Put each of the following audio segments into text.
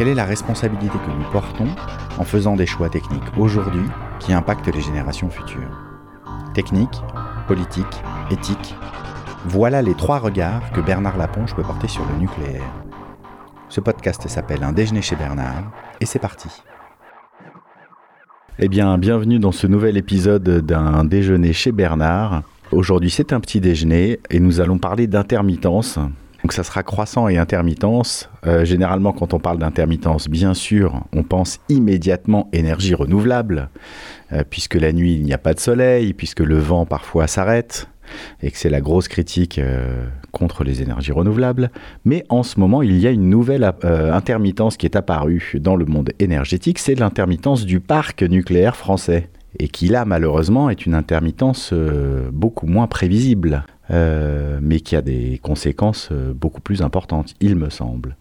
Quelle est la responsabilité que nous portons en faisant des choix techniques aujourd'hui qui impactent les générations futures Technique, politique, éthique, voilà les trois regards que Bernard Laponche peut porter sur le nucléaire. Ce podcast s'appelle Un déjeuner chez Bernard et c'est parti. Eh bien, bienvenue dans ce nouvel épisode d'un déjeuner chez Bernard. Aujourd'hui, c'est un petit déjeuner et nous allons parler d'intermittence. Donc ça sera croissant et intermittence. Euh, généralement, quand on parle d'intermittence, bien sûr, on pense immédiatement énergie renouvelable, euh, puisque la nuit, il n'y a pas de soleil, puisque le vent parfois s'arrête, et que c'est la grosse critique euh, contre les énergies renouvelables. Mais en ce moment, il y a une nouvelle intermittence qui est apparue dans le monde énergétique, c'est l'intermittence du parc nucléaire français et qui là malheureusement est une intermittence beaucoup moins prévisible. Euh, mais qui a des conséquences euh, beaucoup plus importantes, il me semble.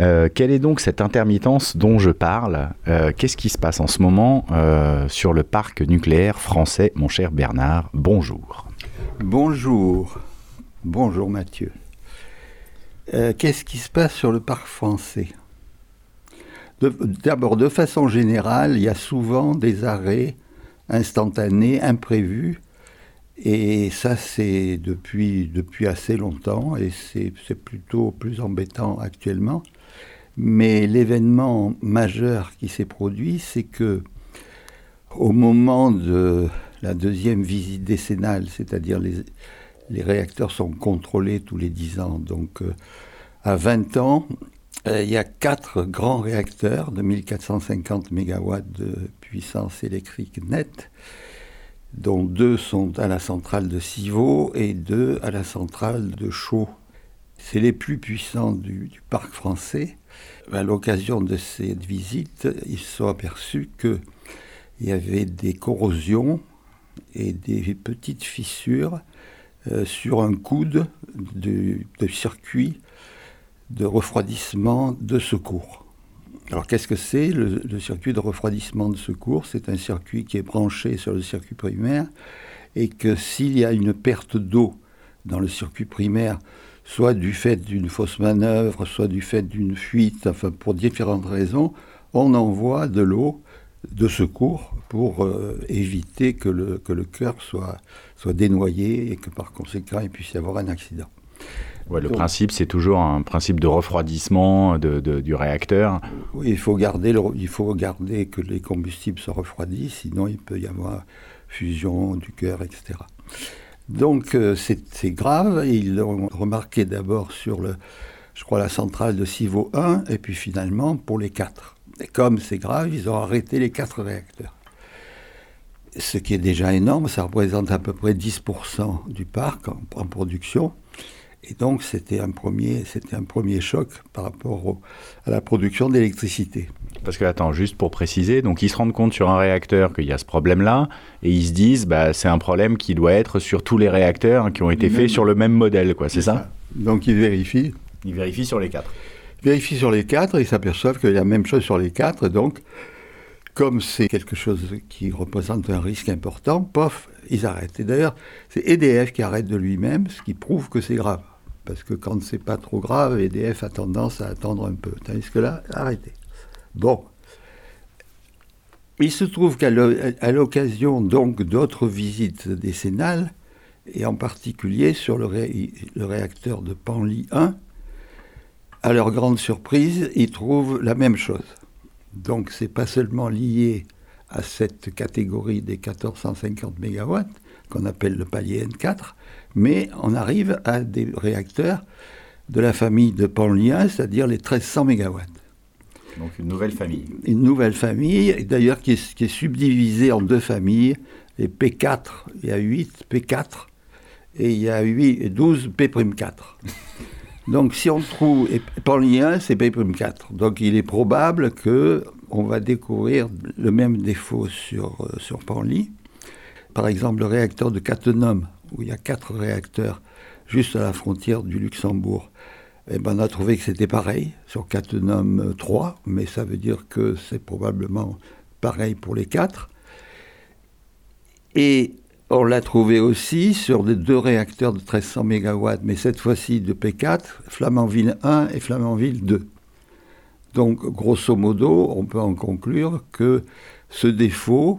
Euh, quelle est donc cette intermittence dont je parle? Qu'est-ce qui se passe en ce moment sur le parc nucléaire français, mon cher Bernard? Bonjour. Bonjour. Bonjour Mathieu. Qu'est-ce qui se passe sur le parc français? D'abord, de façon générale, il y a souvent des arrêts instantanés, imprévus, et ça, c'est depuis, assez longtemps, et c'est plutôt plus embêtant actuellement. Mais l'événement majeur qui s'est produit, c'est que au moment de la deuxième visite décennale, c'est-à-dire les, les réacteurs sont contrôlés tous les 10 ans, donc euh, à 20 ans, euh, il y a quatre grands réacteurs de 1450 MW de puissance électrique nette dont deux sont à la centrale de Civaux et deux à la centrale de Chaux. C'est les plus puissants du, parc français. À l'occasion de cette visite, ils se sont aperçus qu'il y avait des corrosions et des petites fissures euh, sur un coude de circuit de refroidissement de secours. Alors qu'est-ce que c'est le, circuit de refroidissement de secours? C'est un circuit qui est branché sur le circuit primaire et que s'il y a une perte d'eau dans le circuit primaire, soit du fait d'une fausse manœuvre, soit du fait d'une fuite, enfin pour différentes raisons, on envoie de l'eau de secours pour euh, éviter que le, que cœur soit dénoyé et que par conséquent il puisse y avoir un accident le principe, c'est toujours un principe de refroidissement du réacteur. Oui, il faut, garder il faut garder que les combustibles se refroidissent, sinon il peut y avoir fusion du cœur, etc. Donc euh, c'est grave. Ils l'ont remarqué d'abord sur, le, je crois, la centrale de Civaux 1, et puis finalement pour les quatre. Et comme c'est grave, ils ont arrêté les quatre réacteurs. Ce qui est déjà énorme, ça représente à peu près 10% du parc en production. Et donc, c'était un, premier, un premier choc par rapport à la production d'électricité. Parce que, attends, juste pour préciser, donc ils se rendent compte sur un réacteur qu'il y a ce problème-là, et ils se disent, bah, c'est un problème qui doit être sur tous les réacteurs qui ont été faits sur le même modèle, quoi, c'est ça? Donc ils vérifient. Ils vérifient sur les quatre. Ils vérifient sur les quatre, et ils s'aperçoivent qu'il y a la même chose sur les quatre, donc, comme c'est quelque chose qui représente un risque important, pof, ils arrêtent. Et d'ailleurs, c'est EDF qui arrête de lui-même, ce qui prouve que c'est grave. Parce que quand c'est pas trop grave, EDF a tendance à attendre un peu. Tandis que là, arrêtez. Bon. Il se trouve qu'à l'occasion donc d'autres visites décennales, et en particulier sur le, réacteur de Panly 1, à leur grande surprise, ils trouvent la même chose. Donc c'est pas seulement lié à cette catégorie des 1450 MW, qu'on appelle le palier N4, mais on arrive à des réacteurs de la famille de Panlien, c'est-à-dire les 1300 MW. Donc une nouvelle famille. Une nouvelle famille, d'ailleurs qui, qui est, subdivisée en deux familles, les P4, il y a 8 P4, et il y a 8, 12 P'4. Donc si on trouve, Panlien c'est P'4, donc il est probable que on va découvrir le même défaut sur, euh, sur Panly. Par exemple, le réacteur de Cattenom, où il y a quatre réacteurs juste à la frontière du Luxembourg. Eh ben, on a trouvé que c'était pareil sur Cattenom 3, mais ça veut dire que c'est probablement pareil pour les quatre. Et on l'a trouvé aussi sur les deux réacteurs de 1300 MW, mais cette fois-ci de P4, Flamanville 1 et Flamanville 2. Donc, grosso modo, on peut en conclure que ce défaut,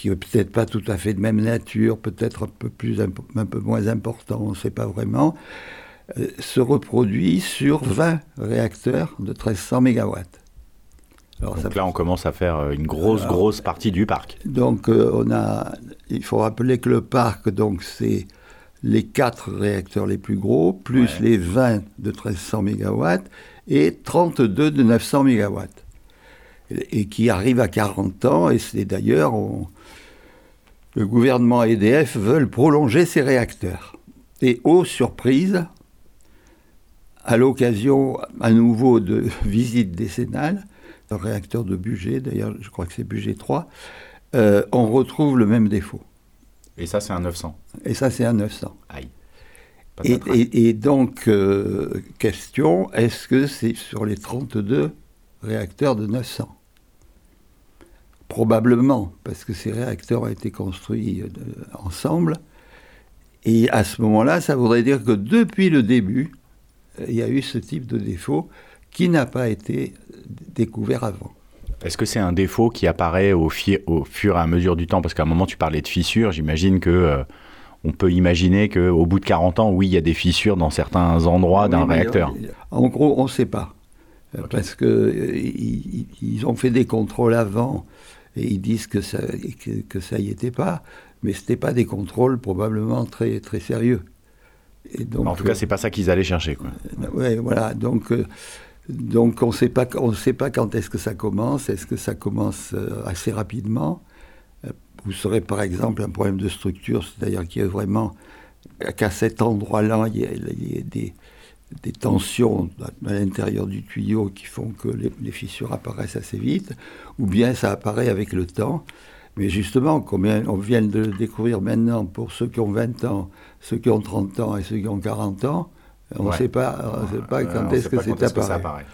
qui n'est peut-être pas tout à fait de même nature, peut-être un peu, plus, un peu moins important, on ne sait pas vraiment, euh, se reproduit sur 20 réacteurs de 1300 MW. donc là, on commence à faire euh, une grosse, grosse partie du parc. Donc, euh, on a, il faut rappeler que le parc, donc, c'est les 4 réacteurs les plus gros, plus les 20 de 1300 MW et 32 de 900 MW. Et, qui arrivent à 40 ans, et c'est d'ailleurs, le gouvernement EDF veulent prolonger ces réacteurs. Et aux surprises, à l'occasion à nouveau de visites décennales, un réacteur de budget, d'ailleurs je crois que c'est budget 3, euh, on retrouve le même défaut. Et ça c'est un 900 Et ça c'est un 900. Aïe. Et, donc, euh, question, est-ce que c'est sur les 32 réacteurs de 900 Probablement, parce que ces réacteurs ont été construits euh, ensemble. Et à ce moment-là, ça voudrait dire que depuis le début, il y a eu ce type de défaut qui n'a pas été découvert avant. Est-ce que c'est un défaut qui apparaît au, au, fur et à mesure du temps? Parce qu'à un moment, tu parlais de fissures. J'imagine que euh, on peut imaginer qu'au bout de 40 ans, oui, il y a des fissures dans certains endroits d'un réacteur. En gros, on ne sait pas. Euh, parce qu'ils euh, ils ont fait des contrôles avant et ils disent que ça, que, ça y était pas. Mais ce n'était pas des contrôles probablement très, très sérieux en tout cas, c'est pas ça qu'ils allaient chercher. Euh, oui, voilà. Donc, euh, donc on ne sait pas, quand est-ce que ça commence. Est-ce que ça commence euh, assez rapidement? Vous serez par exemple un problème de structure, c'est-à-dire qu'il y a vraiment qu'à cet endroit-là, il y a, des, des, tensions à l'intérieur du tuyau qui font que les, les, fissures apparaissent assez vite, ou bien ça apparaît avec le temps. Mais justement, comme on vient de le découvrir maintenant, pour ceux qui ont 20 ans, ceux qui ont 30 ans et ceux qui ont 40 ans, on ne sait pas, sait pas quand est-ce que c'est apparu.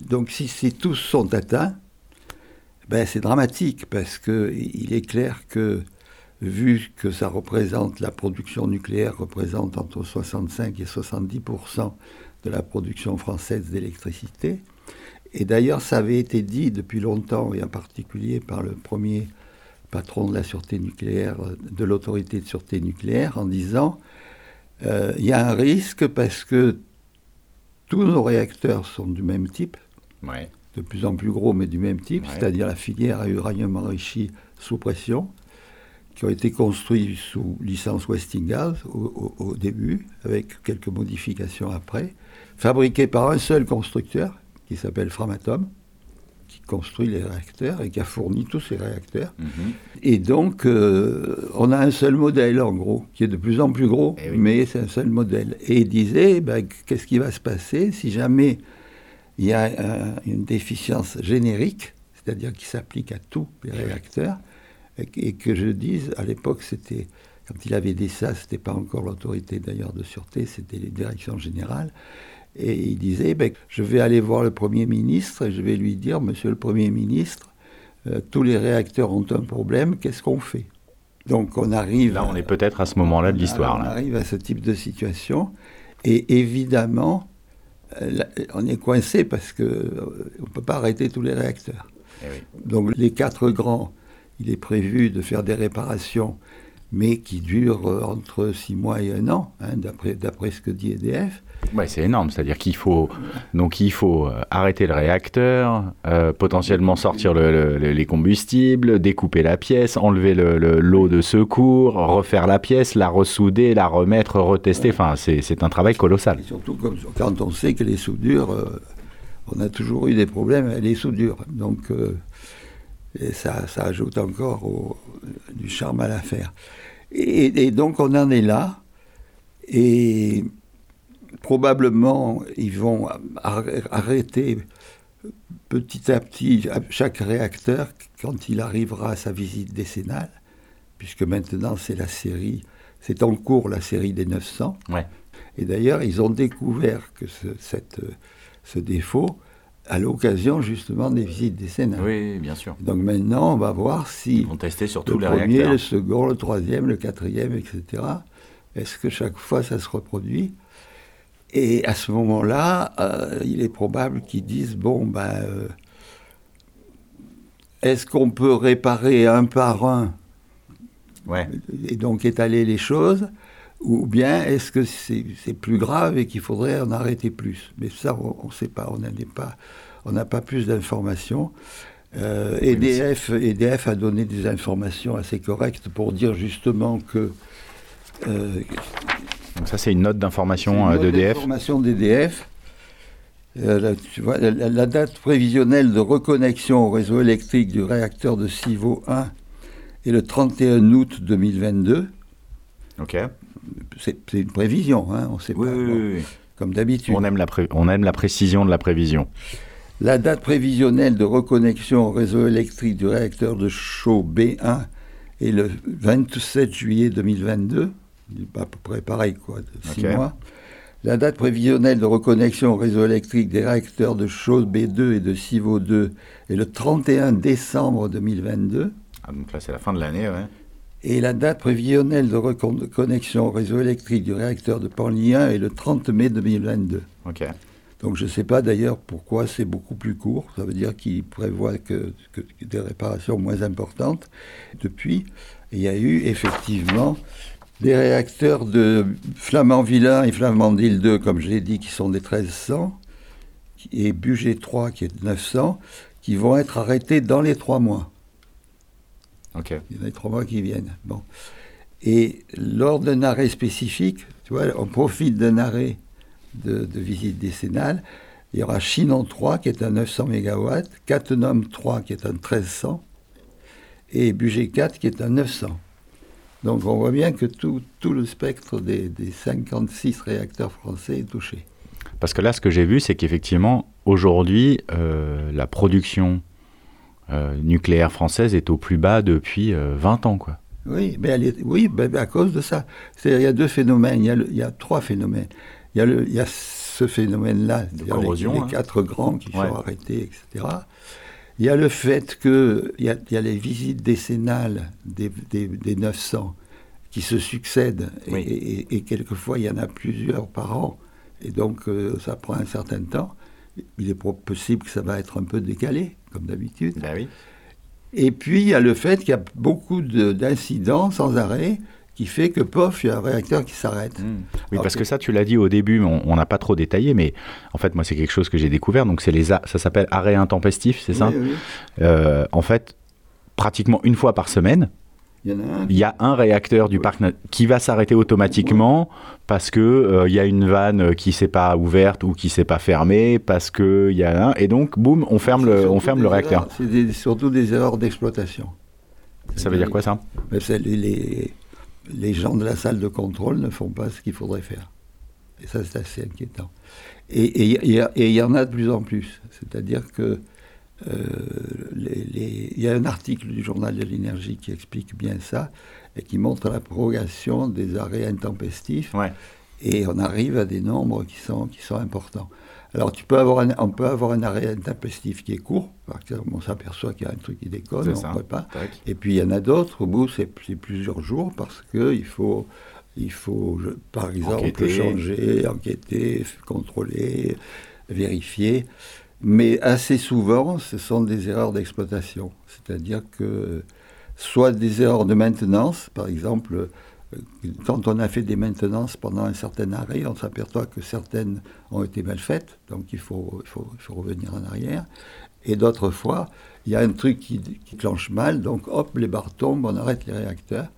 Donc si, si, tous sont atteints, ben c'est dramatique parce qu'il est clair que vu que ça représente, la production nucléaire représente entre 65 et 70% de la production française d'électricité, et d'ailleurs ça avait été dit depuis longtemps, et en particulier par le premier patron de la sûreté nucléaire, de l'autorité de sûreté nucléaire, en disant euh, il y a un risque parce que tous nos réacteurs sont du même type, de plus en plus gros, mais du même type, c'est-à-dire la filière à uranium enrichi sous pression, qui ont été construits sous licence Westinghouse au, au début, avec quelques modifications après, fabriqués par un seul constructeur, qui s'appelle Framatome, construit les réacteurs et qui a fourni tous ces réacteurs. Mhm. Et donc, euh, on a un seul modèle, en gros, qui est de plus en plus gros, eh mais c'est un seul modèle. Et il disait, ben, qu'est-ce qui va se passer si jamais il y a une déficience générique, c'est-à-dire qui s'applique à tous les eh réacteurs, et, que je dise, à l'époque, c'était... Quand il avait dit ça, ce n'était pas encore l'autorité d'ailleurs de sûreté, c'était les directions générales. Et il disait, ben, je vais aller voir le Premier ministre et je vais lui dire, Monsieur le Premier ministre, euh, tous les réacteurs ont un problème, qu'est-ce qu'on fait? Donc on arrive... Là, on est peut-être à ce moment-là de l'histoire. On arrive à ce type de situation. Et évidemment, euh, on est coincé parce qu'on euh, ne peut pas arrêter tous les réacteurs. Eh Donc les quatre grands, il est prévu de faire des réparations, mais qui durent entre six mois et un an, hein, d'après ce que dit EDF. Ouais, c'est énorme, c'est-à-dire qu'il faut donc il faut euh, arrêter le réacteur, euh, potentiellement sortir les combustibles, découper la pièce, enlever l'eau de secours, refaire la pièce, la ressouder, la remettre, retester. Enfin, c'est un travail colossal. surtout comme, quand on sait que les soudures, euh, on a toujours eu des problèmes avec les soudures, donc ça, ça, ajoute encore du charme à l'affaire. Et, et donc on en est là. Et probablement, ils vont arrêter petit à petit, chaque réacteur, quand il arrivera à sa visite décennale, puisque maintenant c'est la série, c'est en cours la série des 900. Et d'ailleurs, ils ont découvert que ce, cette, ce défaut à l'occasion justement des visites décennales. Oui, bien sûr. Donc maintenant, on va voir si Ils vont tester sur le premier, réacteurs. le second, le troisième, le quatrième, etc. Est-ce que chaque fois ça se reproduit? Et à ce moment-là, euh, il est probable qu'ils disent bon ben, euh, est-ce qu'on peut réparer un par un? Ouais. et donc étaler les choses ou bien est-ce que c'est plus grave et qu'il faudrait en arrêter plus? Mais ça, on ne sait pas, on pas, n'a pas plus d'informations. Euh, mais EDF, EDF a donné des informations assez correctes pour dire justement que euh, Donc ça, c'est une note d'information euh, d'EDF. d'information d'EDF. Euh, vois, la, la- la date prévisionnelle de reconnexion au réseau électrique du réacteur de Civaux 1 est le 31 août 2022. Ok. C'est une prévision, hein, on ne sait Oui, pas. oui, bon, oui. Comme d'habitude. On aime, la pré- on aime la précision de la prévision. La date prévisionnelle de reconnexion au réseau électrique du réacteur de chaud B1 est le 27 juillet 2022, à peu près pareil, quoi, de six Ok. mois. La date prévisionnelle de reconnexion au réseau électrique des réacteurs de chaud B2 et de Civaux 2 est le 31 décembre 2022. Ah, donc là, c'est la fin de l'année, ouais. Et la date prévisionnelle de reconnexion au réseau électrique du réacteur de Panly 1 est le 30 mai 2022. Ok. Donc je ne sais pas d'ailleurs pourquoi c'est beaucoup plus court. Ça veut dire qu'il prévoit que, que- que des réparations moins importantes. Depuis, il y a eu effectivement des réacteurs de Flamanville 1 et Flamandville 2, comme je l'ai dit, qui sont des 1300, et Bugé 3 qui est de 900, qui vont être arrêtés dans les trois mois. Ok. Il y en a trois mois qui viennent. Bon. Et lors d'un arrêt spécifique, tu vois, on profite d'un arrêt de, de visite décennale. Il y aura Chinon 3 qui est un 900 MW, Cattenom 3 qui est un 1300 et Bugé 4 qui est un 900. Donc on voit bien que tout, tout le spectre des, des 56 réacteurs français est touché. Parce que là, ce que j'ai vu, c'est qu'effectivement, aujourd'hui, euh, la production nucléaire française est au plus bas depuis euh, 20 ans, quoi. Oui, mais elle est- oui ben, ben, à cause de ça. C'est-à-dire, il y a deux phénomènes, il y a, le- il y a trois phénomènes. Il y a, le, il y a ce phénomène-là, les, hein. quatre grands qui Ouais. sont arrêtés, etc. Il y a le fait qu'il y a, il y a les visites décennales des, des, des 900 qui se succèdent, et- Oui. et, et- et quelquefois il y en a plusieurs par an, et donc euh, ça prend un certain temps. Il est possible que ça va être un peu décalé, comme d'habitude. Ben oui. Et puis, il y a le fait qu'il y a beaucoup de- d'incidents sans arrêt qui fait que, pof, il y a un réacteur qui s'arrête. Mm. Oui, parce que ça, tu l'as dit au début, mais on n'a pas trop détaillé, mais en fait, moi, c'est quelque chose que j'ai découvert. Donc, c'est les, a- ça s'appelle arrêt intempestif, c'est ça? Oui, oui. Euh, En fait, pratiquement une fois par semaine, Il y en a un. il y a un réacteur du parc qui va s'arrêter automatiquement parce que euh, il y a une vanne qui s'est pas ouverte ou qui s'est pas fermée parce que il y a un et donc boum on ferme le on ferme le réacteur. C'est surtout des erreurs d'exploitation. Ça veut dire quoi ça? Les, les, gens de la salle de contrôle ne font pas ce qu'il faudrait faire. Et ça, c'est assez inquiétant. Et il y, y en a de plus en plus. C'est-à-dire que euh, les- les- il y a un article du journal de l'énergie qui explique bien ça et qui montre la progression des arrêts intempestifs. Ouais. Et on arrive à des nombres qui sont, qui sont importants. Alors, tu peux avoir un, on peut avoir un arrêt intempestif qui est court, parce qu'on s'aperçoit qu'il y a un truc qui déconne, on ne peut pas. Tac. Et puis il y en a d'autres où c'est c'est plusieurs jours parce qu'il faut, il faut je- par exemple, Enquêter. changer, enquêter, contrôler, vérifier. Mais assez souvent, ce sont des erreurs d'exploitation. C'est-à-dire que soit des erreurs de maintenance, par exemple, quand on a fait des maintenances pendant un certain arrêt, on s'aperçoit que certaines ont été mal faites, donc il faut revenir en arrière. Et d'autres fois, il y a un truc qui, qui clenche mal, donc hop, les barres tombent, on arrête les réacteurs,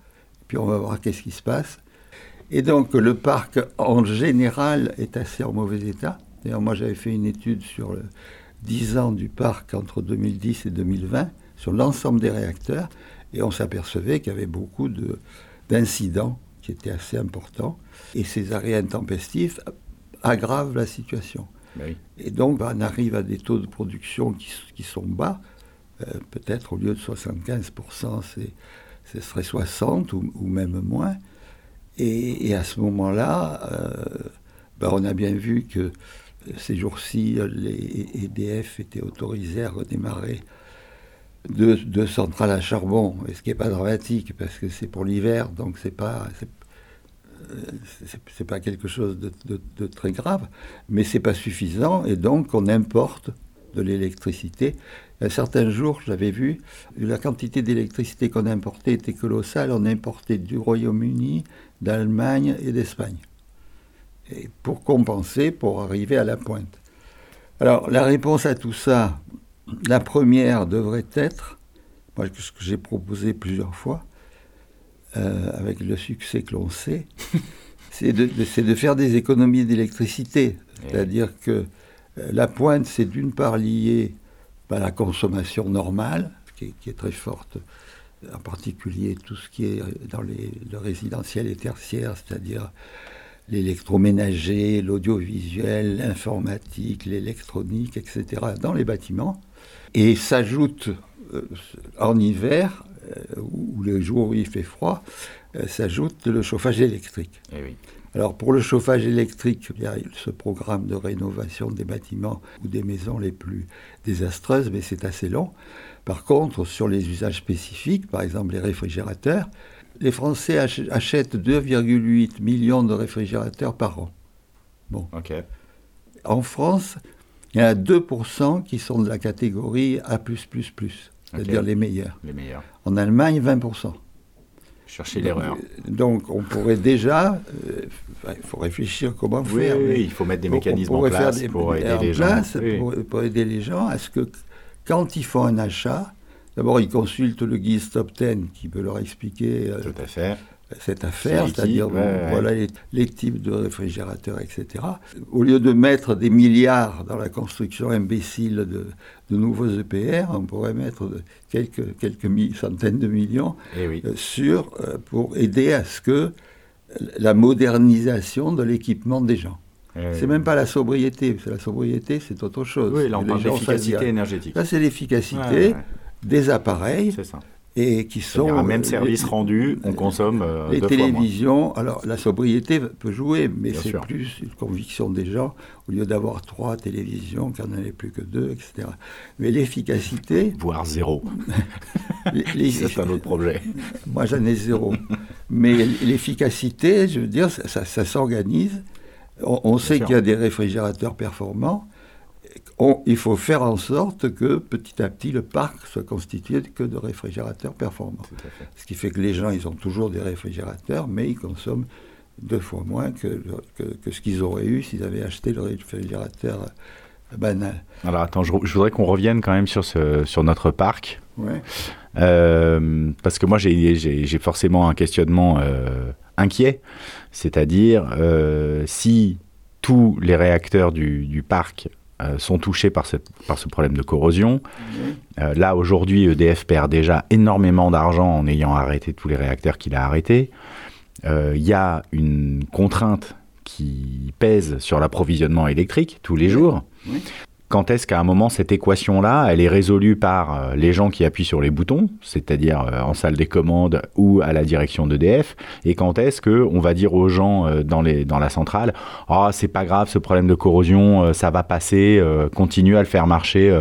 puis on va voir qu'est-ce qui se passe. Et donc le parc en général est assez en mauvais état. D'ailleurs, moi j'avais fait une étude sur le 10 ans du parc entre 2010 et 2020, sur l'ensemble des réacteurs, et on s'apercevait qu'il y avait beaucoup de- d'incidents qui étaient assez importants. Et ces arrêts intempestifs aggravent la situation. Oui. Et donc, on arrive à des taux de production qui, qui sont bas. Euh, Peut-être au lieu de 75%, c'est- ce serait 60 ou, ou même moins. Et, et à ce moment-là, euh, ben, on a bien vu que ces jours-ci, les EDF étaient autorisés à redémarrer deux, centrales à charbon, ce qui n'est pas dramatique parce que c'est pour l'hiver, donc c'est pas c'est, euh, pas quelque chose de très grave, mais c'est pas suffisant et donc on importe de l'électricité. Un certain jour, j'avais vu, la quantité d'électricité qu'on importait était colossale. On importait du Royaume-Uni, d'Allemagne et d'Espagne. Et pour compenser, pour arriver à la pointe. Alors, la réponse à tout ça, la première devrait être, moi, ce que j'ai proposé plusieurs fois, euh, avec le succès que l'on sait, c'est de, de- c'est de faire des économies d'électricité. C'est-à-dire que euh, la pointe, c'est d'une part lié à la consommation normale, qui est, qui est très forte, en particulier tout ce qui est dans les, le résidentiel et tertiaire, c'est-à-dire l'électroménager, l'audiovisuel, l'informatique, l'électronique, etc., dans les bâtiments. Et s'ajoute euh, en hiver, euh, ou les jours où il fait froid, euh, s'ajoute le chauffage électrique. Eh oui. Alors pour le chauffage électrique, il y a ce programme de rénovation des bâtiments ou des maisons les plus désastreuses, mais c'est assez long. Par contre, sur les usages spécifiques, par exemple les réfrigérateurs, les Français ach- achètent 2,8 millions de réfrigérateurs par an. Ok. En France, il y en a 2% qui sont de la catégorie A+++, c'est-à-dire les meilleurs. Les meilleurs. En Allemagne, 20%. Cherchez l'erreur. Donc on pourrait déjà, euh, il faut réfléchir comment Oui, faire. oui, il faut mettre des mécanismes en place des- pour aider en les gens. place pour, pour aider les gens à ce que quand ils font un achat, d'abord ils consultent le guide Stop 10 qui peut leur expliquer euh, Tout à fait. cette affaire, C'est c'est-à-dire liquide, ouais, ouais. voilà les, les types de réfrigérateurs, etc. Au lieu de mettre des milliards dans la construction imbécile de, de nouveaux EPR, on pourrait mettre quelques, quelques centaines de millions Eh oui. euh, sur, euh, pour aider à ce que la modernisation de l'équipement des gens. Eh C'est même pas la sobriété, parce que la sobriété, c'est autre chose. Oui, là on Les parle gens d'efficacité s'adirent. énergétique. Là, c'est l'efficacité Ouais, ouais, des appareils C'est ça. et qui sont. Un même euh, service les- rendu, on consomme euh, les deux fois moins. télévisions, alors la sobriété peut jouer, mais c'est plus une conviction des gens, au lieu d'avoir trois télévisions, qu'il n'y en ait plus que deux, etc. Mais l'efficacité, Voire zéro. C'est un autre projet. moi j'en ai zéro. Mais l'efficacité, je veux dire, ça, ça- ça s'organise. On, on sait qu'il y a des réfrigérateurs performants. On- il faut faire en sorte que petit à petit le parc soit constitué que de réfrigérateurs performants. Ce qui fait que les gens, ils ont toujours des réfrigérateurs, mais ils consomment deux fois moins que, que, que ce qu'ils auraient eu s'ils avaient acheté le réfrigérateur banal. Alors attends, je, je voudrais qu'on revienne quand même sur, ce, sur notre parc. Ouais. Euh, parce que moi, j'ai- forcément un questionnement euh, inquiet. C'est-à-dire, euh, si tous les réacteurs du, du parc sont touchés par, cette, par ce problème de corrosion, euh, là, aujourd'hui, EDF perd déjà énormément d'argent en ayant arrêté tous les réacteurs qu'il a arrêtés. Euh, Il y a une contrainte qui pèse sur l'approvisionnement électrique tous les jours. Oui. Quand est-ce qu'à un moment, cette équation-là, elle est résolue par euh, les gens qui appuient sur les boutons, c'est-à-dire euh, en salle des commandes ou à la direction d'EDF Et quand est-ce qu'on va dire aux gens euh, dans, les, dans la centrale Ah, c'est pas grave, ce problème de corrosion, ça va passer, continue à le faire marcher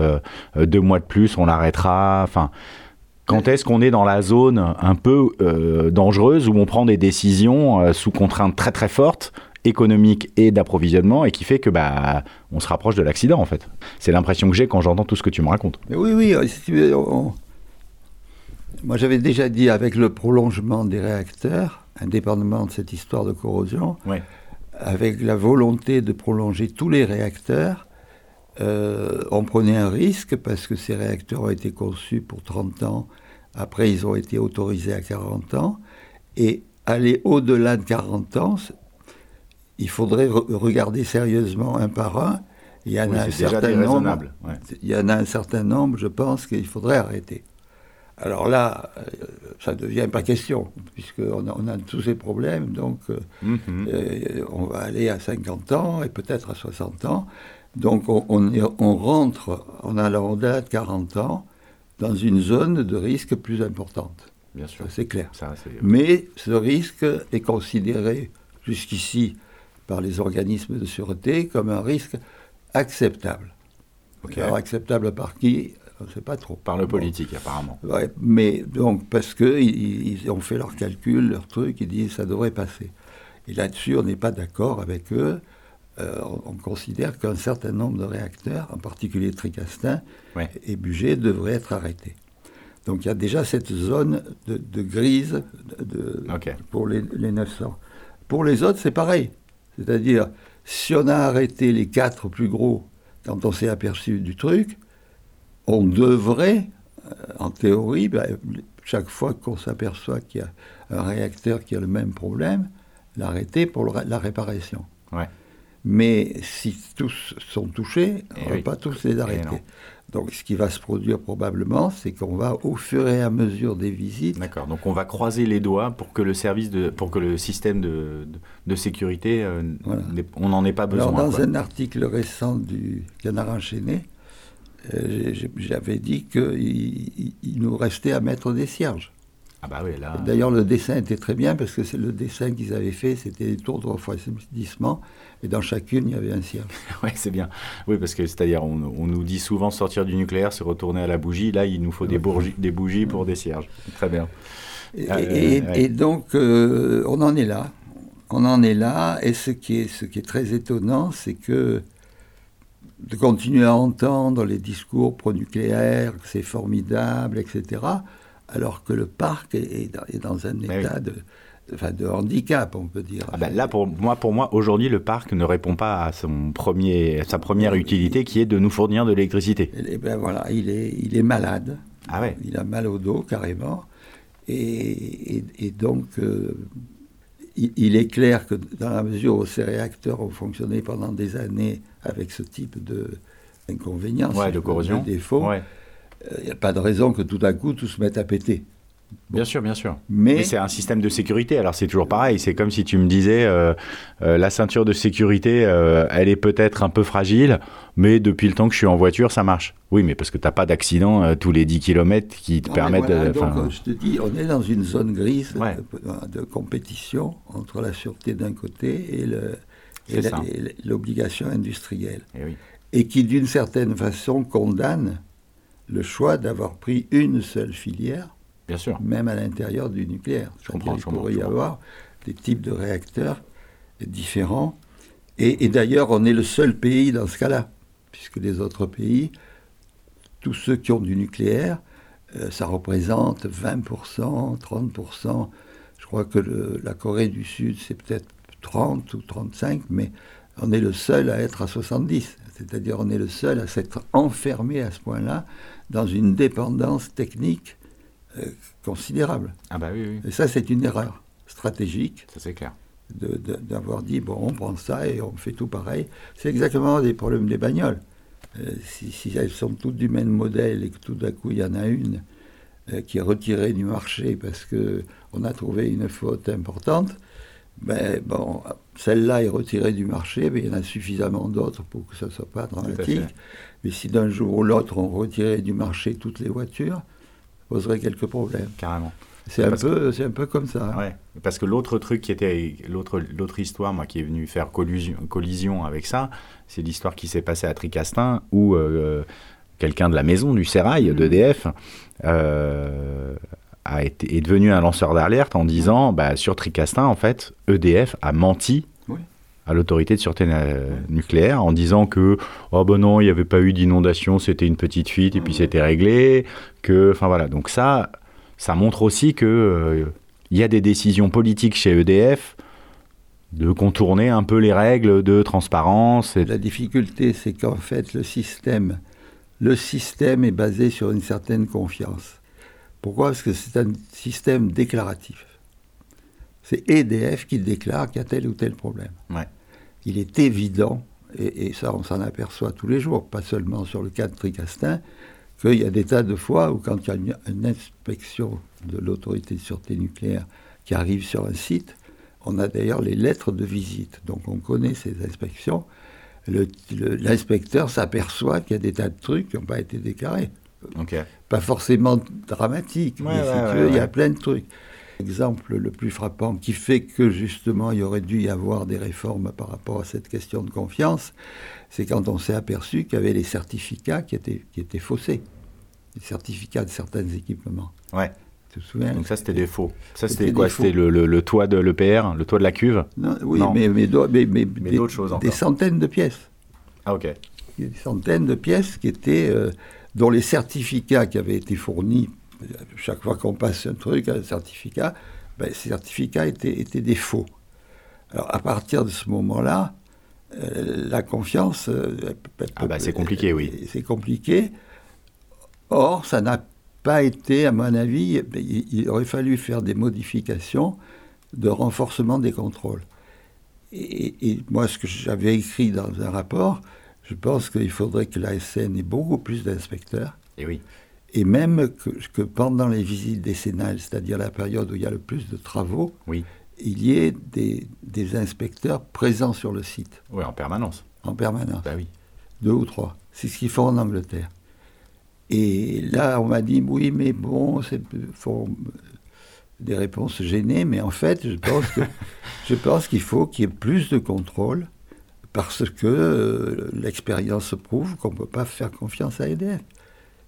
deux mois de plus, on l'arrêtera. Enfin, quand est-ce qu'on est dans la zone un peu dangereuse où on prend des décisions sous contraintes très très fortes économiques et d'approvisionnement et qui fait que bah on se rapproche de l'accident en fait. C'est l'impression que j'ai quand j'entends tout ce que tu me racontes. Mais oui, oui. euh, si on- Moi, j'avais déjà dit avec le prolongement des réacteurs, indépendamment de cette histoire de corrosion, Ouais. avec la volonté de prolonger tous les réacteurs, euh, on prenait un risque parce que ces réacteurs ont été conçus pour 30 ans. Après, ils ont été autorisés à 40 ans. Et aller au-delà de 40 ans, il faudrait re- regarder sérieusement un par un. Il y en Oui, a un certain nombre. Ouais. Il y en a un certain nombre, je pense, qu'il faudrait arrêter. Alors là, euh, ça ne devient pas question, puisqu'on a, on a tous ces problèmes, donc euh, Mhm. euh, on va aller à 50 ans et peut-être à 60 ans, Donc on, on, rentre, on a au-delà de 40 ans, dans une zone de risque plus importante. Bien sûr. C'est clair. Mais ce risque est considéré jusqu'ici par les organismes de sûreté comme un risque acceptable. Alors acceptable par qui? On ne sait pas trop. Par le politique, apparemment. mais donc, parce qu'ils ils ont fait leurs calculs, leurs trucs, ils disent ça devrait passer. Et là-dessus, on n'est pas d'accord avec eux. Euh, on, considère qu'un certain nombre de réacteurs, en particulier Tricastin et Bugé, devraient être arrêtés. Donc il y a déjà cette zone de, grise de, pour les, les, 900. Pour les autres, c'est pareil. C'est-à-dire, si on a arrêté les quatre plus gros quand on s'est aperçu du truc, on devrait, euh, en théorie, ben, chaque fois qu'on s'aperçoit qu'il y a un réacteur qui a le même problème, l'arrêter pour la réparation. Mais si tous sont touchés, on ne eh va pas tous les arrêter. Donc ce qui va se produire probablement, c'est qu'on va au fur et à mesure des visites. D'accord. Donc on va croiser les doigts pour que le service de, pour que le système de, de, sécurité, euh, on n'en ait pas besoin. Alors, dans un article récent du Canard enchaîné, euh, j'avais dit qu'il il nous restait à mettre des cierges. Ah bah oui, là... D'ailleurs, le dessin était très bien parce que c'est le dessin qu'ils avaient fait, c'était des tours de refroidissement et dans chacune, il y avait un cierge. oui, c'est bien. Oui, parce que c'est-à-dire, on, nous dit souvent sortir du nucléaire, se retourner à la bougie. Là, il nous faut des, bougies, des bougies pour des cierges. Très bien. Et, euh, donc, euh, on en est là. On en est là. Et ce qui est, ce qui est très étonnant, c'est que de continuer à entendre les discours pro-nucléaire, que c'est formidable, etc., alors que le parc est, dans, un état de enfin, de handicap, on peut dire. Ah ben là, pour moi, pour moi aujourd'hui, le parc ne répond pas à, son premier, sa première utilité, qui est de nous fournir de l'électricité. Et ben voilà, il est, il est malade. Ah ouais. Il a mal au dos, carrément. Et, et, donc, euh, il, est clair que dans la mesure où ces réacteurs ont fonctionné pendant des années avec ce type d'inconvénients, de corrosion, de défauts, il n'y euh, a pas de raison que tout à coup tout se mette à péter. Bien sûr, bien sûr. Mais, c'est un système de sécurité. Alors c'est toujours pareil. C'est comme si tu me disais, euh, euh, la ceinture de sécurité, euh, elle est peut-être un peu fragile, mais depuis le temps que je suis en voiture, ça marche. Oui, mais parce que tu n'as pas d'accident tous les 10 km qui te permettent de... Donc, je te dis, on est dans une zone grise de, compétition entre la sûreté d'un côté et l'obligation industrielle. Et, eh et qui, d'une certaine façon, condamne le choix d'avoir pris une seule filière Bien sûr. Même à l'intérieur du nucléaire. Je comprends, il pourrait y avoir des types de réacteurs différents. Et, d'ailleurs, on est le seul pays dans ce cas-là, puisque les autres pays, tous ceux qui ont du nucléaire, euh, ça représente 20%, 30%. Je crois que la Corée du Sud, c'est peut-être 30 ou 35, mais on est le seul à être à 70. C'est-à-dire on est le seul à s'être enfermé à ce point-là dans une dépendance technique euh, considérable. Ah bah oui, Et ça, c'est une erreur stratégique. Ça, c'est clair. D'avoir dit, bon, on prend ça et on fait tout pareil. C'est exactement des problèmes des bagnoles. Euh, si, elles sont toutes du même modèle et que tout d'un coup, il y en a une euh, qui est retirée du marché parce qu'on a trouvé une faute importante, ben, bon, celle-là est retirée du marché, mais il y en a suffisamment d'autres pour que ça ne soit pas dramatique. Mais si d'un jour ou l'autre, on retirait du marché toutes les voitures, poserait quelques problèmes. Carrément. C'est un, peu, c'est un peu comme ça. Ouais, parce que l'autre truc qui était, l'autre, histoire, moi, qui est venu faire collusion, collision avec ça, c'est l'histoire qui s'est passée à Tricastin, où euh, quelqu'un de la maison du Sérail, mmh. d'EDF, euh, a été, est devenu un lanceur d'alerte en disant, bah, sur Tricastin, en fait, EDF a menti à l'autorité de sûreté nucléaire en disant que oh ben non il n'y avait pas eu d'inondation c'était une petite fuite et puis c'était réglé que enfin voilà donc ça ça montre aussi que euh, il y a des décisions politiques chez EDF de contourner un peu les règles de transparence. La difficulté, c'est qu'en fait, le système, le système est basé sur une certaine confiance. Pourquoi? Parce que c'est un système déclaratif. C'est EDF qui déclare qu'il y a tel ou tel problème. Ouais il est évident, et, ça on s'en aperçoit tous les jours, pas seulement sur le cas de Tricastin, qu'il y a des tas de fois où quand il y a une, inspection de l'autorité de sûreté nucléaire qui arrive sur un site, on a d'ailleurs les lettres de visite. Donc on connaît ces inspections. l'inspecteur s'aperçoit qu'il y a des tas de trucs qui n'ont pas été déclarés. Pas forcément dramatiques, Ouais, mais ouais, si tu ouais, veux, il y a plein de trucs. L'exemple le plus frappant qui fait que justement il y aurait dû y avoir des réformes par rapport à cette question de confiance, c'est quand on s'est aperçu qu'il y avait les certificats qui étaient, qui étaient faussés. Les certificats de certains équipements. Ouais. Tu te souviens? Donc ça, c'était des faux. Ça, C'était quoi? des. C'était le, le- le toit de l'EPR, le toit de la cuve? Non, Oui, Non. mais, mais, mais- mais Mais des, d'autres choses des encore. centaines de pièces. Ah, ok. Des centaines de pièces qui étaient, euh, dont les certificats qui avaient été fournis, euh, chaque fois qu'on passe un truc, un certificat, ben, ces certificats étaient, étaient des faux. Alors à partir de ce moment-là, euh, la confiance... euh, Ah bah, c'est compliqué, oui. C'est compliqué. Or, ça n'a pas été, à mon avis, il, il aurait fallu faire des modifications de renforcement des contrôles. Et, et moi, ce que j'avais écrit dans un rapport, je pense qu'il faudrait que la SN ait beaucoup plus d'inspecteurs, Et oui. et même que, que pendant les visites décennales, c'est-à-dire la période où il y a le plus de travaux, Oui. il y ait des, des inspecteurs présents sur le site, Oui, en permanence. en permanence, Bah oui. deux ou trois. C'est ce qu'ils font en Angleterre. Et là, on m'a dit, oui, mais bon, c'est des réponses gênées, mais en fait, je pense que je pense qu'il faut qu'il y ait plus de contrôle parce que euh, l'expérience prouve qu'on ne peut pas faire confiance à EDF.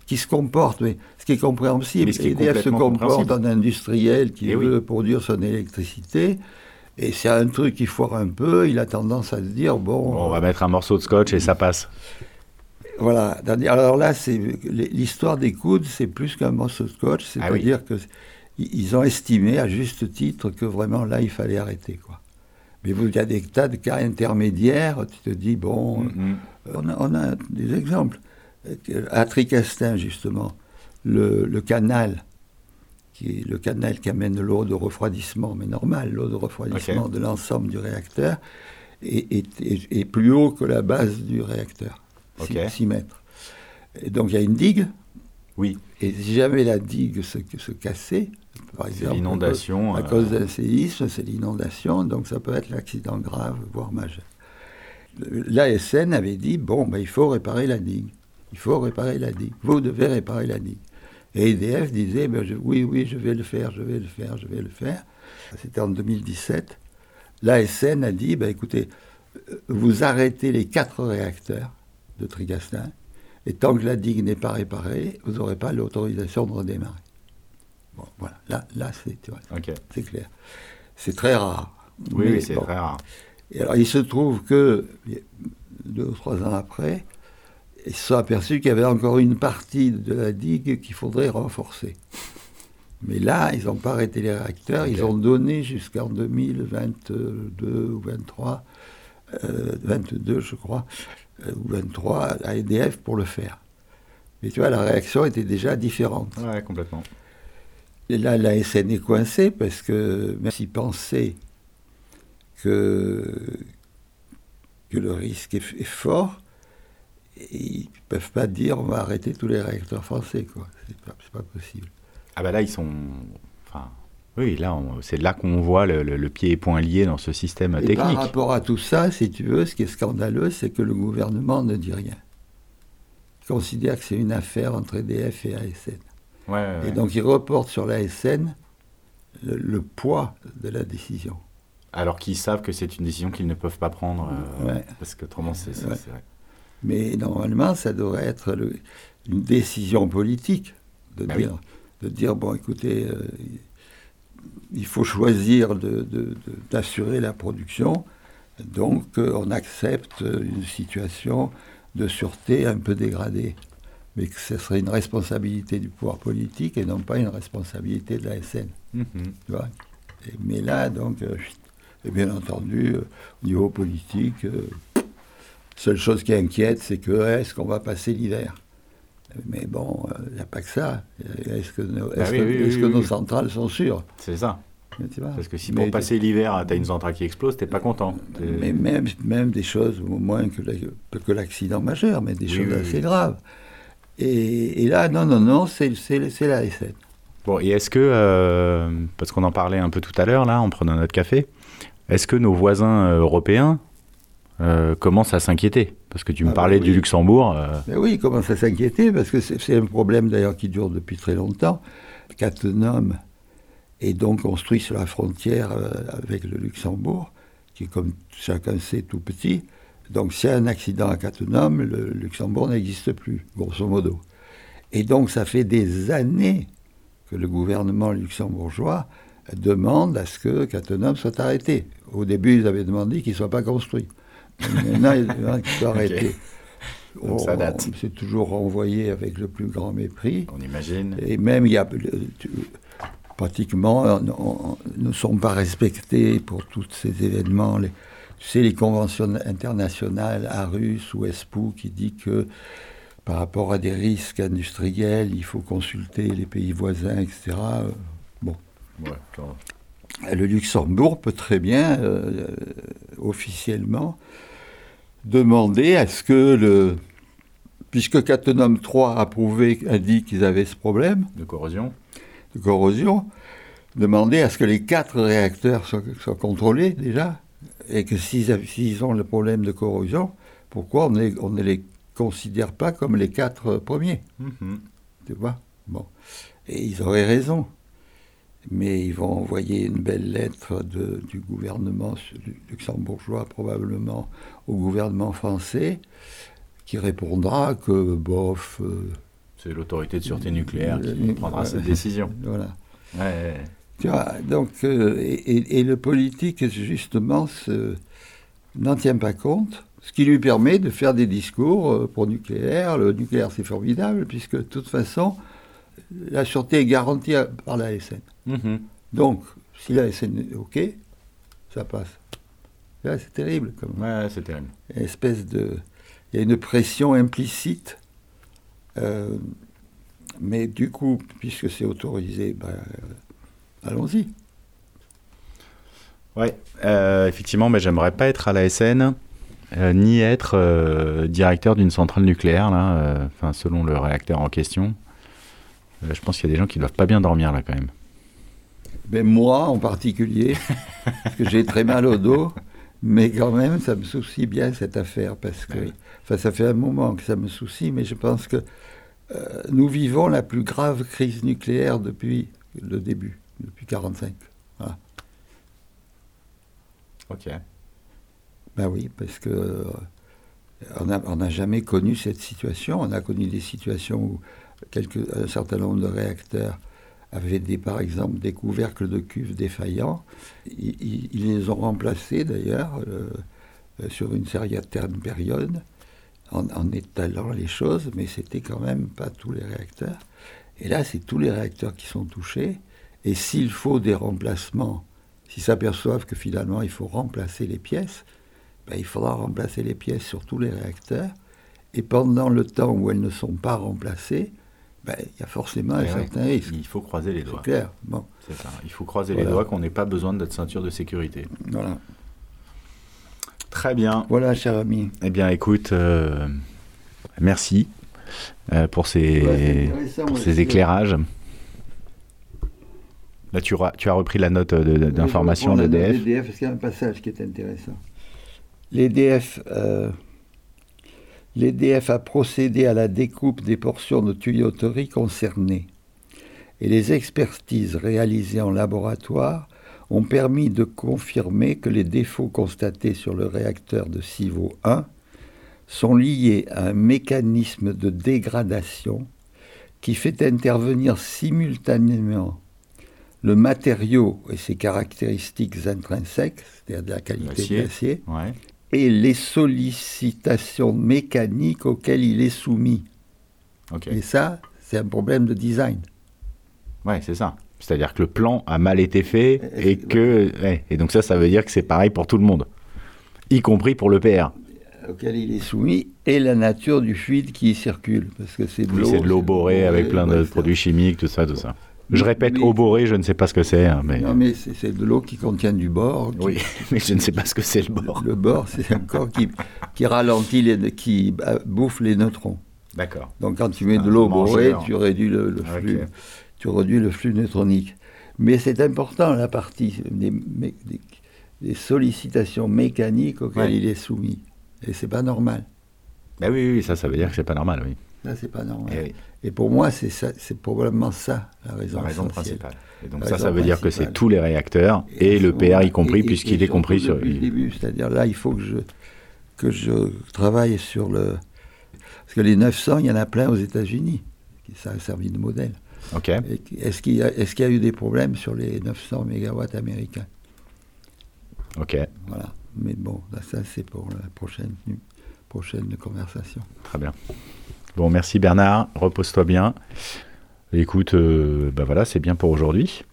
Qui se comporte, mais ce qui est compréhensible, Mais ce qui est EDF se complètement comporte en industriel qui Eh oui. veut produire son électricité. Et c'est un truc qui foire un peu, il a tendance à se dire, bon, on va mettre un morceau de scotch et ça passe. voilà. Alors là, c'est l'histoire des coudes, c'est plus qu'un morceau de scotch, Ah oui. c'est-à-dire que ils ont estimé à juste titre que vraiment là, il fallait arrêter, quoi. Mais vous, il y a des tas de cas intermédiaires. Tu te dis bon, Mhm. on, a, on a des exemples. Euh, À Tricastin, justement, le, le canal, qui est le canal qui amène l'eau de refroidissement, mais normal, l'eau de refroidissement de l'ensemble du réacteur, est, est- est- est plus haut que la base du réacteur, Ok. 6 mètres. Et donc il y a une digue, Oui, et si jamais la digue se, se cassait, par exemple, l'inondation. à euh, cause d'un séisme, c'est l'inondation, donc ça peut être l'accident grave, voire majeur. L'ASN avait dit, bon, ben, il faut réparer la digue. Il faut réparer la digue. Vous devez réparer la digue. Et EDF disait, ben, je- oui, oui, je vais le faire, je vais le faire, je vais le faire. C'était en 2017. L'ASN a dit, ben, écoutez, euh, vous arrêtez les quatre réacteurs de Trigastin, et tant que la digue n'est pas réparée, vous n'aurez pas l'autorisation de redémarrer. Bon, voilà, là, là c'est, tu vois, Ok. c'est clair. C'est très rare. Oui, c'est bon. très rare. Et alors, il se trouve que, deux ou trois ans après, ils se sont aperçus qu'il y avait encore une partie de la digue qu'il faudrait renforcer. Mais là, ils n'ont pas arrêté les réacteurs, ils ont donné jusqu'en 2022 ou 23, euh, 22 je crois, euh, ou 23 à EDF pour le faire. Mais tu vois, la réaction était déjà différente. Ouais, complètement. Et là, la SN est coincée parce que même s'ils pensaient que, que le risque est, est fort, ils ne peuvent pas dire on va arrêter tous les réacteurs français. quoi. C'est pas, possible. Ah bah là, ils sont... Enfin, oui, là, c'est là qu'on voit le, le- le pied et point lié dans ce système Et par technique. rapport à tout ça, si tu veux, ce qui est scandaleux, c'est que le gouvernement ne dit rien. Il considère que c'est une affaire entre EDF et ASN. Ouais, ouais, Et donc il reporte sur l'ASN le, le poids de la décision. Alors qu'ils savent que c'est une décision qu'ils ne peuvent pas prendre, euh, Ouais. parce qu'autrement, c'est c'est- Ouais. vrai. Mais normalement, ça devrait être le- une décision politique de, Bah oui. dire, de dire, bon, écoutez, euh, il faut choisir de- de- de- d'assurer la production, donc euh, on accepte une situation de sûreté un peu dégradée. Mais que ce serait une responsabilité du pouvoir politique et non pas une responsabilité de la SN. Tu vois? Et- mais là, donc, euh, et bien entendu, euh, au niveau politique, euh, seule chose qui inquiète, c'est que est-ce qu'on va passer l'hiver? Mais bon, il n'y a pas que ça. Est-ce que nos, est-ce oui, que- oui, est-ce oui, que oui, nos oui. centrales sont sûres? C'est ça. tu Parce que si Mais- pour passer l'hiver, t'as une centrale qui explose, t'es pas content. T'es- Mais même, même des choses, au moins que, la- que l'accident majeur, mais des choses assez graves. Et, et là, non, non, non, c'est la SN. Bon, et est-ce que, euh, parce qu'on en parlait un peu tout à l'heure, là, en prenant notre café, est-ce que nos voisins euh, européens, euh, commence à s'inquiéter? Parce que tu me Ah bah parlais du. Luxembourg. euh, oui, il commence à s'inquiéter parce que c'est un problème d'ailleurs qui dure depuis très longtemps. Cattenom est donc construit sur la frontière avec le Luxembourg, qui comme chacun sait tout petit. Donc s'il y a un accident à Cattenom, le Luxembourg n'existe plus, grosso modo. Et donc ça fait des années que le gouvernement luxembourgeois demande à ce que Cattenom soit arrêté. Au début, ils avaient demandé qu'il ne soit pas construit. Maintenant, ils demandent qu'il soit arrêté. Donc ça date. On- C'est toujours renvoyé avec le plus grand mépris. on imagine. Et même, il y a, tu- pratiquement, on- on- ne sont pas respectés pour tous ces événements. Les, tu sais, les conventions internationales, ARUS ou ESPO, qui dit que par rapport à des risques industriels, il faut consulter les pays voisins, etc. Bon. Ouais. Le Luxembourg peut très bien, euh, euh, officiellement, demander à ce que le. Puisque Cattenom 3 a prouvé, a dit qu'ils avaient ce problème De corrosion de corrosion, demander à ce que les quatre réacteurs soient, soient contrôlés déjà, et que s'ils ont le problème de corrosion, pourquoi on, ne les considère pas comme les quatre premiers? Mhm. tu vois? Bon. Et ils auraient raison. Mais ils vont envoyer une belle lettre de- du gouvernement luxembourgeois, probablement, au gouvernement français, qui répondra que, bof, euh, C'est l'autorité de sûreté nucléaire qui Euh, prendra cette décision. voilà. Ouais. Tu vois, donc, euh, et, le politique, justement, n'en tient pas compte, ce qui lui permet de faire des discours euh, pour nucléaire. Le nucléaire, c'est formidable, puisque de toute façon, la sûreté est garantie par la SN. Mhm. Donc, si la SN est OK, ça passe. Là, c'est terrible. Comme Ouais, c'est terrible. espèce de. Il y a une pression implicite. euh, mais du coup, puisque c'est autorisé, ben, allons-y. Ouais, euh, effectivement, mais j'aimerais pas être à la SN, euh, ni être euh, directeur d'une centrale nucléaire, là, euh, enfin, selon le réacteur en question. Je pense qu'il y a des gens qui doivent pas bien dormir, là, quand même. Mais moi en particulier, parce que j'ai très mal au dos, mais quand même, ça me soucie bien cette affaire, parce que Ah oui. enfin, ça fait un moment que ça me soucie, mais je pense que nous vivons la plus grave crise nucléaire depuis le début, depuis 1945. Ok. Ben oui, parce que euh, on n'a jamais connu cette situation. On a connu des situations où quelques, un certain nombre de réacteurs avaient des, par exemple des couvercles de cuve défaillants. Ils, ils- ils les ont remplacés d'ailleurs euh, euh, sur une certaine période en, en étalant les choses, mais c'était quand même pas tous les réacteurs. Et là, c'est tous les réacteurs qui sont touchés. Et s'il faut des remplacements, s'ils s'aperçoivent que finalement il faut remplacer les pièces, ben, il faudra remplacer les pièces sur tous les réacteurs. Et pendant le temps où elles ne sont pas remplacées, ben, il y a forcément un Eh oui. certain risque. Il faut croiser les C'est doigts. clair. Bon, C'est ça. Il faut croiser les doigts qu'on n'ait pas besoin de notre ceinture de sécurité. voilà. Très bien. Voilà, cher ami. Eh bien, écoute, euh, merci euh, pour ces, Ouais, c'est pour ces éclairages. Là, tu, tu as repris la note de- de- d'information la d'EDF. parce qu'il y a un passage qui est intéressant. L'EDF, euh, l'EDF a procédé à la découpe des portions de tuyauterie concernées. Et les expertises réalisées en laboratoire ont permis de confirmer que les défauts constatés sur le réacteur de Civo 1 sont liés à un mécanisme de dégradation qui fait intervenir simultanément le matériau et ses caractéristiques intrinsèques, c'est-à-dire la qualité de l'acier, Ouais. et les sollicitations mécaniques auxquelles il est soumis. Ok. Et ça, c'est un problème de design. Ouais, c'est ça. C'est-à-dire que le plan a mal été fait Et- et que ouais, et donc ça, ça veut dire que c'est pareil pour tout le monde, y compris pour le PR. auquel il est soumis et la nature du fluide qui y circule. Parce que c'est de Oui, l'eau. c'est de l'eau borée avec plein de produits chimiques, tout ça, tout ça. Je répète, mais- eau borée, je ne sais pas ce que c'est, hein, mais Non, mais c'est de l'eau qui contient du bore. qui- oui, mais je ne sais pas ce que c'est le bord. Le bore, c'est un corps qui, qui ralentit, les, qui bah, bouffe les neutrons. D'accord. Donc quand tu mets de l'eau borée, tu réduis le, le Ok. flux, tu réduis le flux neutronique. Mais c'est important la partie des, mé- des- des sollicitations mécaniques auxquelles Ouais. il est soumis. Et c'est pas normal. Ben oui, oui, ça, ça veut dire que c'est pas normal, oui. Ça, c'est pas normal. Eh oui, Et pour moi, c'est ça- c'est probablement ça la raison, la raison principale. Et donc La ça, ça veut dire que c'est tous les réacteurs et, le PR y compris, puisqu'il est compris sur... le début. C'est-à-dire là, il faut que je, que je travaille sur le. Parce que les 900, il y en a plein aux États-Unis. Ça a servi de modèle. Ok. Et qui- Est-ce qu'il y, a- est-ce qu'il y a eu des problèmes sur les 900 mégawatts américains? Ok, Voilà. Mais bon, là, ça, c'est pour la prochaine, prochaine conversation. très bien. Bon, merci Bernard, repose-toi bien. Écoute, bah voilà, c'est bien pour aujourd'hui.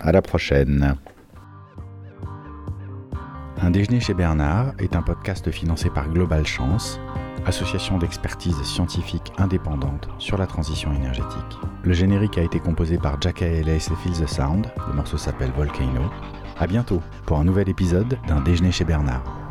À la prochaine. Un déjeuner chez Bernard est un podcast financé par Global Chance, association d'expertise scientifique indépendante sur la transition énergétique. Le générique a été composé par Jack Ellis et Feel the Sound. Le morceau s'appelle Volcano. À bientôt pour un nouvel épisode d'un déjeuner chez Bernard.